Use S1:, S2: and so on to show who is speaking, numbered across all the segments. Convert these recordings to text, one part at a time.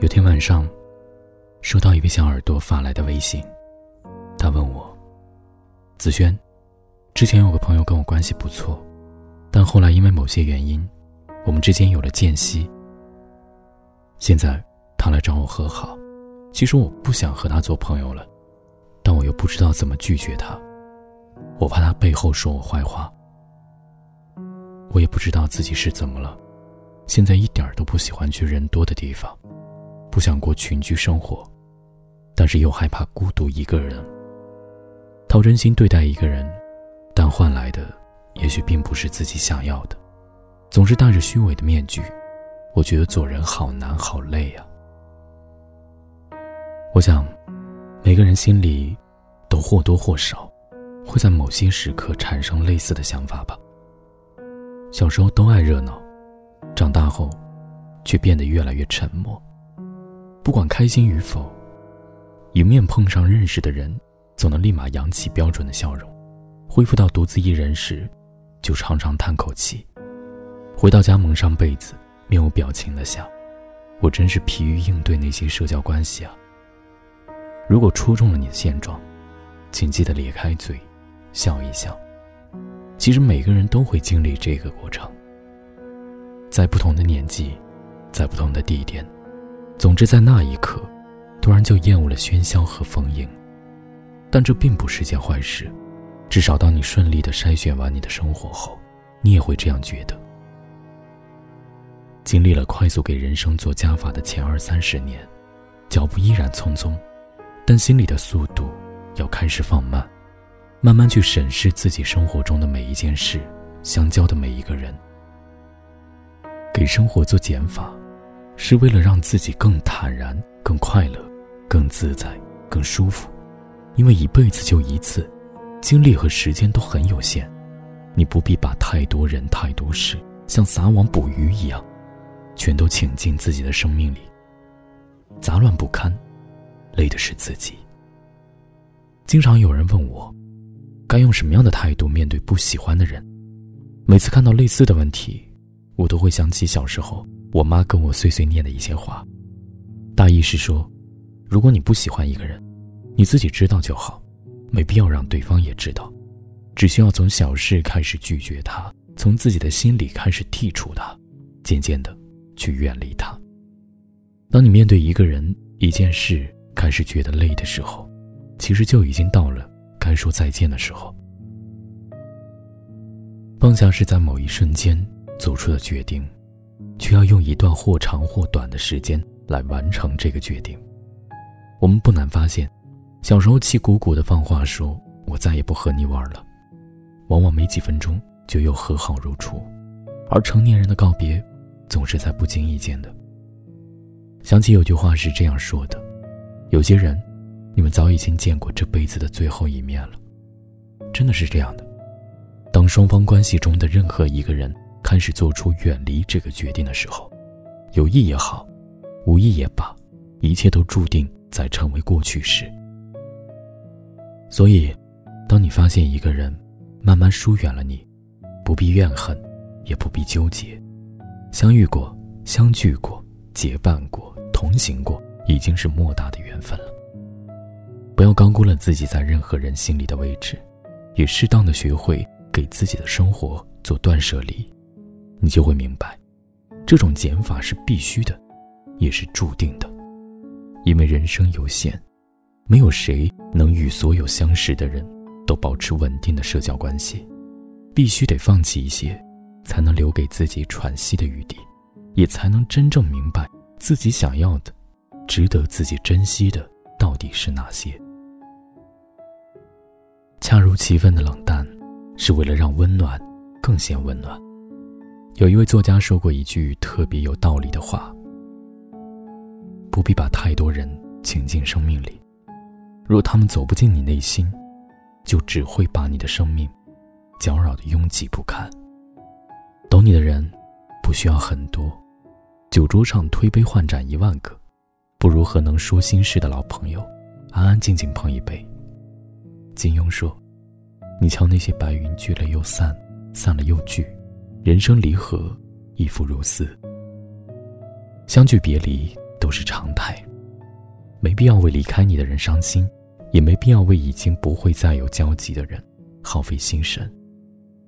S1: 有天晚上，收到一位小耳朵发来的微信，他问我：“子轩，之前有个朋友跟我关系不错，但后来因为某些原因，我们之间有了间隙。现在他来找我和好，其实我不想和他做朋友了，但我又不知道怎么拒绝他，我怕他背后说我坏话。我也不知道自己是怎么了。”现在一点都不喜欢去人多的地方，不想过群居生活，但是又害怕孤独一个人。掏真心对待一个人，但换来的也许并不是自己想要的，总是戴着虚伪的面具。我觉得做人好难好累呀。我想，每个人心里都或多或少会在某些时刻产生类似的想法吧。小时候都爱热闹。长大后，却变得越来越沉默。不管开心与否，迎面碰上认识的人，总能立马扬起标准的笑容；恢复到独自一人时，就常常叹口气。回到家蒙上被子，面无表情的想：“我真是疲于应对那些社交关系啊。”如果戳中了你的现状，请记得咧开嘴，笑一笑。其实每个人都会经历这个过程。在不同的年纪，在不同的地点，总之在那一刻，突然就厌恶了喧嚣和丰盈。但这并不是件坏事，至少当你顺利的筛选完你的生活后，你也会这样觉得。经历了快速给人生做加法的前二三十年，脚步依然匆匆，但心里的速度要开始放慢，慢慢去审视自己生活中的每一件事，相交的每一个人。给生活做减法，是为了让自己更坦然、更快乐、更自在、更舒服。因为一辈子就一次，精力和时间都很有限，你不必把太多人、太多事像撒网捕鱼一样，全都请进自己的生命里。杂乱不堪，累的是自己。经常有人问我，该用什么样的态度面对不喜欢的人？每次看到类似的问题。我都会想起小时候我妈跟我碎碎念的一些话，大意是说，如果你不喜欢一个人，你自己知道就好，没必要让对方也知道，只需要从小事开始拒绝他，从自己的心里开始剔除他，渐渐的去远离他。当你面对一个人、一件事开始觉得累的时候，其实就已经到了该说再见的时候。放下是在某一瞬间。做出的决定，却要用一段或长或短的时间来完成这个决定。我们不难发现，小时候气鼓鼓的放话说“我再也不和你玩了”，往往没几分钟就又和好如初；而成年人的告别，总是在不经意间的。想起有句话是这样说的：“有些人，你们早已经见过这辈子的最后一面了。”真的是这样的。当双方关系中的任何一个人，开始做出远离这个决定的时候，有意也好，无意也罢，一切都注定在成为过去时。所以，当你发现一个人慢慢疏远了你，不必怨恨，也不必纠结，相遇过、相聚过、结伴过、同行过，已经是莫大的缘分了。不要高估了自己在任何人心里的位置，也适当的学会给自己的生活做断舍离。你就会明白，这种减法是必须的，也是注定的，因为人生有限，没有谁能与所有相识的人都保持稳定的社交关系，必须得放弃一些，才能留给自己喘息的余地，也才能真正明白自己想要的，值得自己珍惜的到底是哪些。恰如其分的冷淡，是为了让温暖更显温暖。有一位作家说过一句特别有道理的话：“不必把太多人请进生命里，若他们走不进你内心，就只会把你的生命搅扰的拥挤不堪。懂你的人不需要很多，酒桌上推杯换盏一万个，不如和能说心事的老朋友安安静静碰一杯。”金庸说：“你瞧那些白云聚了又散，散了又聚。”人生离合，亦复如斯。相聚别离都是常态。没必要为离开你的人伤心，也没必要为已经不会再有交集的人耗费心神。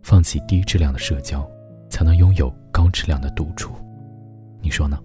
S1: 放弃低质量的社交，才能拥有高质量的独处。你说呢？